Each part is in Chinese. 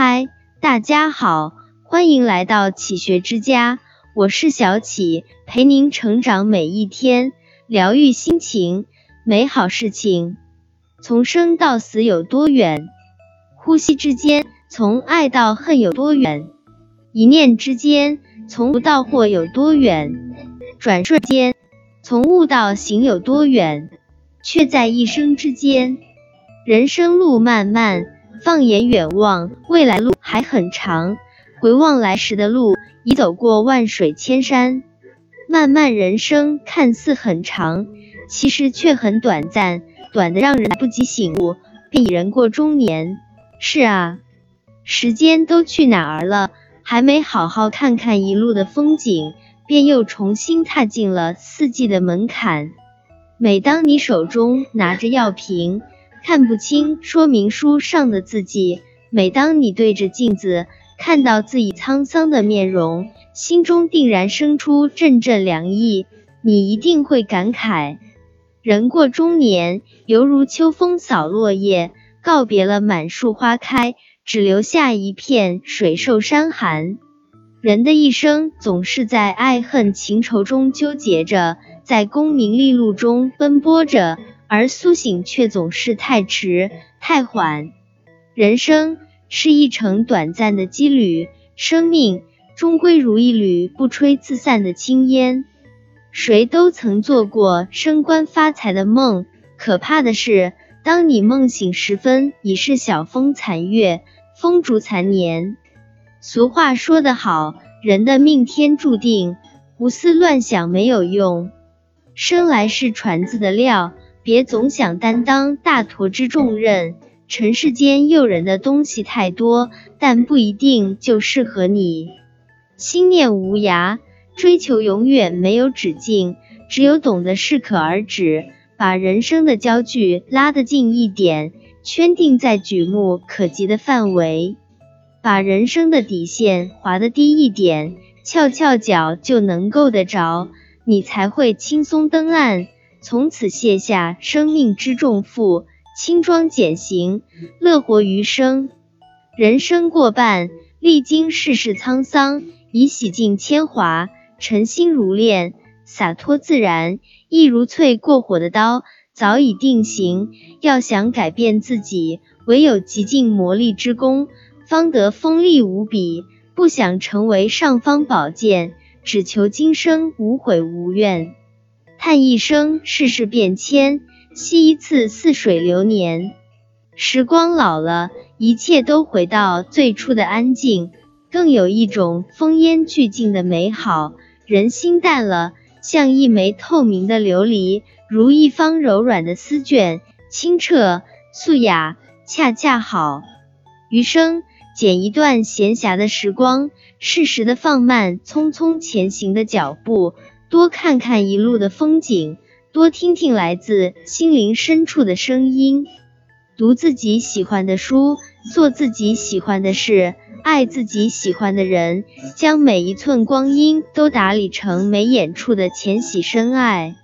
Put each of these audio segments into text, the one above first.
嗨，大家好，欢迎来到启学之家，我是小启，陪您成长每一天，疗愈心情，美好事情。从生到死有多远？呼吸之间，从爱到恨有多远？一念之间，从无到获有多远？转瞬间，从悟到行有多远？却在一生之间。人生路漫漫，放眼远望，未来路还很长。回望来时的路，已走过万水千山。漫漫人生看似很长，其实却很短暂，短的让人来不及醒悟，便已人过中年。是啊，时间都去哪儿了？还没好好看看一路的风景，便又重新踏进了四季的门槛。每当你手中拿着药瓶，看不清说明书上的字迹。每当你对着镜子看到自己沧桑的面容，心中定然生出阵阵凉意。你一定会感慨：人过中年，犹如秋风扫落叶，告别了满树花开，只留下一片水瘦山寒。人的一生总是在爱恨情仇中纠结着，在功名利禄中奔波着。而苏醒却总是太迟太缓。人生是一程短暂的羁旅，生命终归如一缕不吹自散的青烟。谁都曾做过升官发财的梦，可怕的是，当你梦醒时分，已是晓风残月，风烛残年。俗话说得好，人的命天注定，胡思乱想没有用。生来是船子的料。别总想担当大坨之重任，尘世间诱人的东西太多，但不一定就适合你。心念无涯，追求永远没有止境，只有懂得适可而止，把人生的焦距拉得近一点，圈定在举目可及的范围，把人生的底线划得低一点，翘翘脚就能够得着，你才会轻松登岸。从此卸下生命之重负，轻装简行，乐活余生。人生过半，历经世事沧桑，已洗尽铅华，尘心如炼，洒脱自然，一如淬过火的刀，早已定型。要想改变自己，唯有极尽磨砺之功，方得锋利无比。不想成为尚方宝剑，只求今生无悔无怨。叹一生世事变迁，惜一次似水流年。时光老了，一切都回到最初的安静，更有一种风烟俱净的美好。人心淡了，像一枚透明的琉璃，如一方柔软的丝绢，清澈素雅，恰恰好。余生捡一段闲暇的时光，适时的放慢匆匆前行的脚步。多看看一路的风景，多听听来自心灵深处的声音，读自己喜欢的书，做自己喜欢的事，爱自己喜欢的人，将每一寸光阴都打理成眉眼处的浅喜深爱。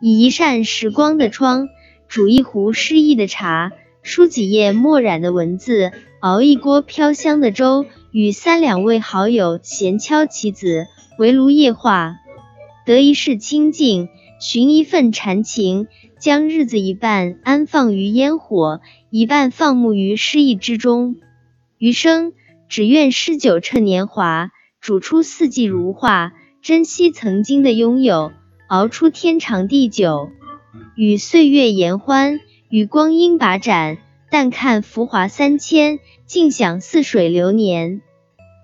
以一扇时光的窗，煮一壶诗意的茶，书几页墨染的文字，熬一锅飘香的粥，与三两位好友闲敲棋子，围炉夜话。得一世清净，寻一份禅情，将日子一半安放于烟火，一半放牧于诗意之中。余生只愿诗酒趁年华，煮出四季如画，珍惜曾经的拥有，熬出天长地久。与岁月言欢，与光阴把盏，淡看浮华三千，静享似水流年。